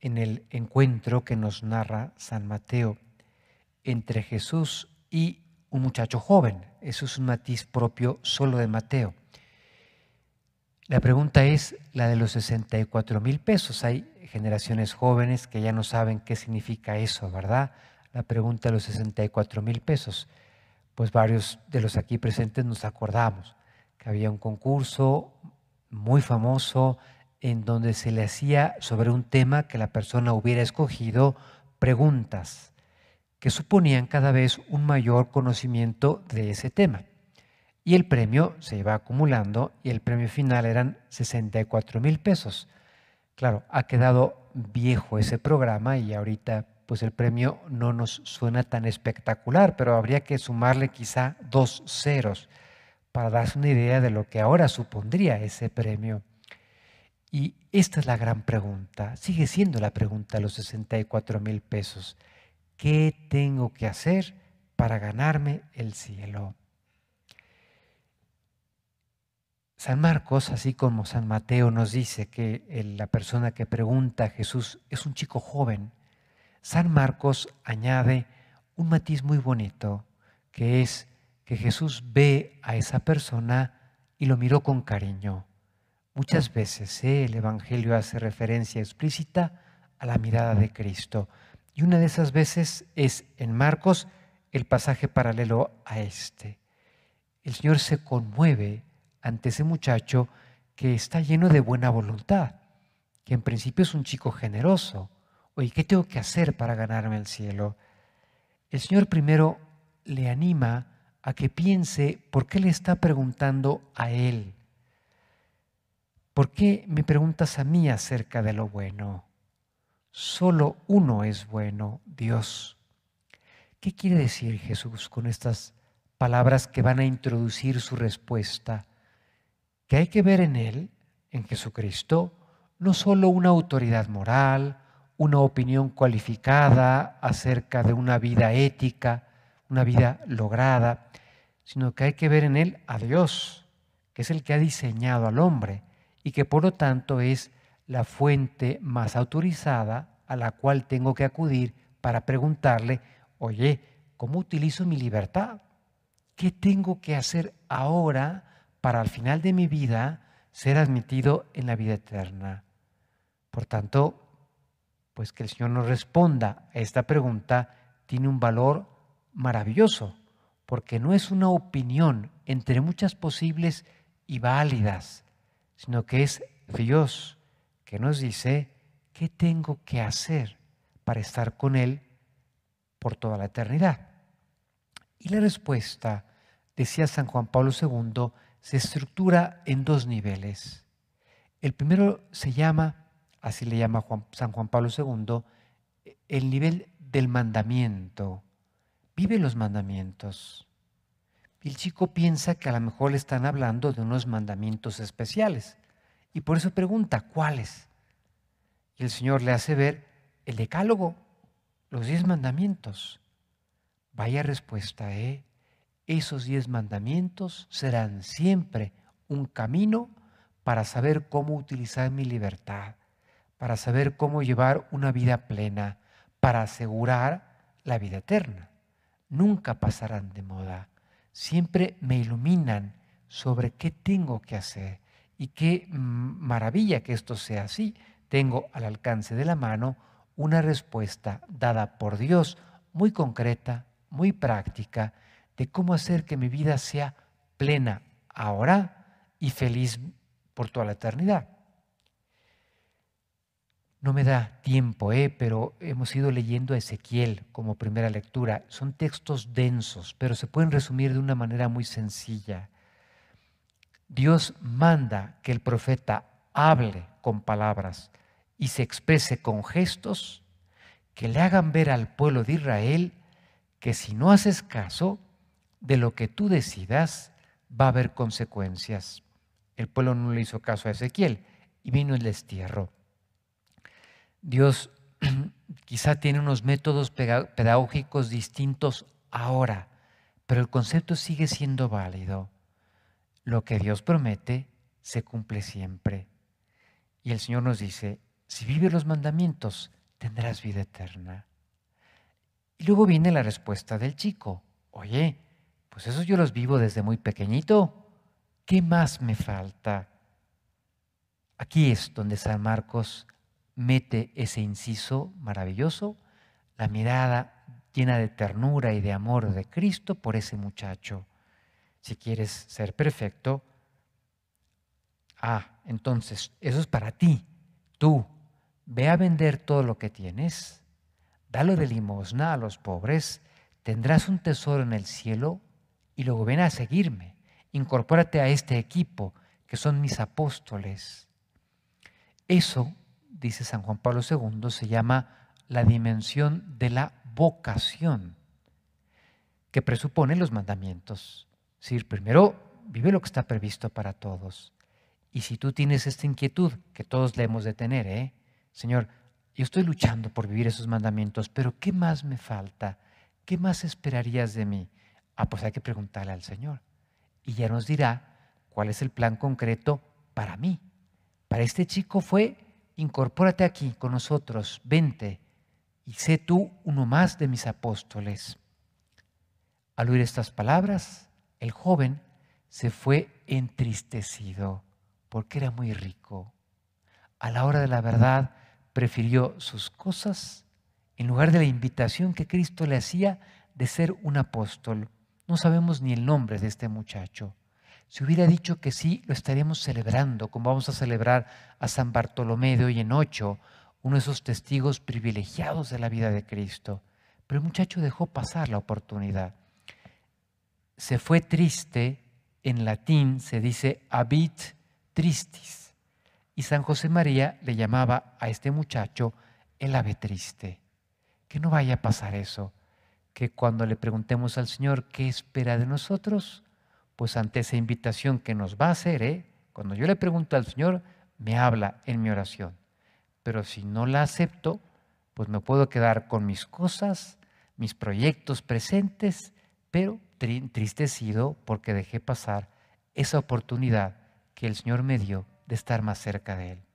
en el encuentro que nos narra San Mateo entre Jesús y un muchacho joven. Eso es un matiz propio solo de Mateo. La pregunta es la de los 64 mil pesos. Hay generaciones jóvenes que ya no saben qué significa eso, ¿verdad? La pregunta de los 64 mil pesos. Pues varios de los aquí presentes nos acordamos que había un concurso muy famoso en donde se le hacía sobre un tema que la persona hubiera escogido preguntas que suponían cada vez un mayor conocimiento de ese tema. Y el premio se iba acumulando y el premio final eran 64 mil pesos. Claro, ha quedado viejo ese programa y ahorita pues el premio no nos suena tan espectacular, pero habría que sumarle quizá dos ceros para darse una idea de lo que ahora supondría ese premio. Y esta es la gran pregunta, sigue siendo la pregunta de los 64 mil pesos. ¿Qué tengo que hacer para ganarme el cielo? San Marcos, así como San Mateo nos dice que la persona que pregunta a Jesús es un chico joven, San Marcos añade un matiz muy bonito, que es que Jesús ve a esa persona y lo miró con cariño. Muchas veces ¿eh? el Evangelio hace referencia explícita a la mirada de Cristo. Y una de esas veces es en Marcos el pasaje paralelo a este. El Señor se conmueve ante ese muchacho que está lleno de buena voluntad, que en principio es un chico generoso. Oye, ¿qué tengo que hacer para ganarme el cielo? El Señor primero le anima a que piense por qué le está preguntando a Él. ¿Por qué me preguntas a mí acerca de lo bueno? Solo uno es bueno, Dios. ¿Qué quiere decir Jesús con estas palabras que van a introducir su respuesta? Que hay que ver en Él, en Jesucristo, no solo una autoridad moral, una opinión cualificada acerca de una vida ética, una vida lograda, sino que hay que ver en Él a Dios, que es el que ha diseñado al hombre y que por lo tanto es la fuente más autorizada a la cual tengo que acudir para preguntarle, oye, ¿cómo utilizo mi libertad? ¿Qué tengo que hacer ahora para al final de mi vida ser admitido en la vida eterna? Por tanto, pues que el Señor nos responda a esta pregunta tiene un valor maravilloso, porque no es una opinión entre muchas posibles y válidas, sino que es Dios que nos dice qué tengo que hacer para estar con Él por toda la eternidad. Y la respuesta, decía San Juan Pablo II, se estructura en dos niveles. El primero se llama, así le llama San Juan Pablo II, el nivel del mandamiento. Vive los mandamientos. El chico piensa que a lo mejor le están hablando de unos mandamientos especiales. Y por eso pregunta, ¿cuáles? Y el Señor le hace ver el decálogo, los diez mandamientos. Vaya respuesta, ¿eh? Esos diez mandamientos serán siempre un camino para saber cómo utilizar mi libertad, para saber cómo llevar una vida plena, para asegurar la vida eterna. Nunca pasarán de moda. Siempre me iluminan sobre qué tengo que hacer y qué maravilla que esto sea así. Tengo al alcance de la mano una respuesta dada por Dios muy concreta, muy práctica, de cómo hacer que mi vida sea plena ahora y feliz por toda la eternidad. No me da tiempo, ¿eh? pero hemos ido leyendo a Ezequiel como primera lectura. Son textos densos, pero se pueden resumir de una manera muy sencilla. Dios manda que el profeta hable con palabras y se exprese con gestos que le hagan ver al pueblo de Israel que si no haces caso de lo que tú decidas, va a haber consecuencias. El pueblo no le hizo caso a Ezequiel y vino el destierro. Dios quizá tiene unos métodos pedagógicos distintos ahora, pero el concepto sigue siendo válido. Lo que Dios promete se cumple siempre. Y el Señor nos dice, si vives los mandamientos, tendrás vida eterna. Y luego viene la respuesta del chico. Oye, pues eso yo los vivo desde muy pequeñito. ¿Qué más me falta? Aquí es donde San Marcos mete ese inciso maravilloso, la mirada llena de ternura y de amor de Cristo por ese muchacho. Si quieres ser perfecto, ah, entonces eso es para ti. Tú, ve a vender todo lo que tienes, dalo de limosna a los pobres, tendrás un tesoro en el cielo y luego ven a seguirme. Incorpórate a este equipo que son mis apóstoles. Eso, dice San Juan Pablo II, se llama la dimensión de la vocación, que presupone los mandamientos. Es decir, primero vive lo que está previsto para todos. Y si tú tienes esta inquietud, que todos le hemos de tener, ¿eh? Señor, yo estoy luchando por vivir esos mandamientos, pero ¿qué más me falta? ¿Qué más esperarías de mí? Ah, pues hay que preguntarle al Señor. Y ya nos dirá cuál es el plan concreto para mí. Para este chico fue, incorpórate aquí con nosotros, vente y sé tú uno más de mis apóstoles. Al oír estas palabras, el joven se fue entristecido porque era muy rico. A la hora de la verdad prefirió sus cosas en lugar de la invitación que Cristo le hacía de ser un apóstol. No sabemos ni el nombre de este muchacho. Si hubiera dicho que sí, lo estaríamos celebrando, como vamos a celebrar a San Bartolomé de hoy en ocho, uno de esos testigos privilegiados de la vida de Cristo. Pero el muchacho dejó pasar la oportunidad se fue triste, en latín se dice habit tristis. Y San José María le llamaba a este muchacho el ave triste. Que no vaya a pasar eso, que cuando le preguntemos al Señor qué espera de nosotros, pues ante esa invitación que nos va a hacer, ¿eh? cuando yo le pregunto al Señor, me habla en mi oración. Pero si no la acepto, pues me puedo quedar con mis cosas, mis proyectos presentes, pero entristecido porque dejé pasar esa oportunidad que el Señor me dio de estar más cerca de Él.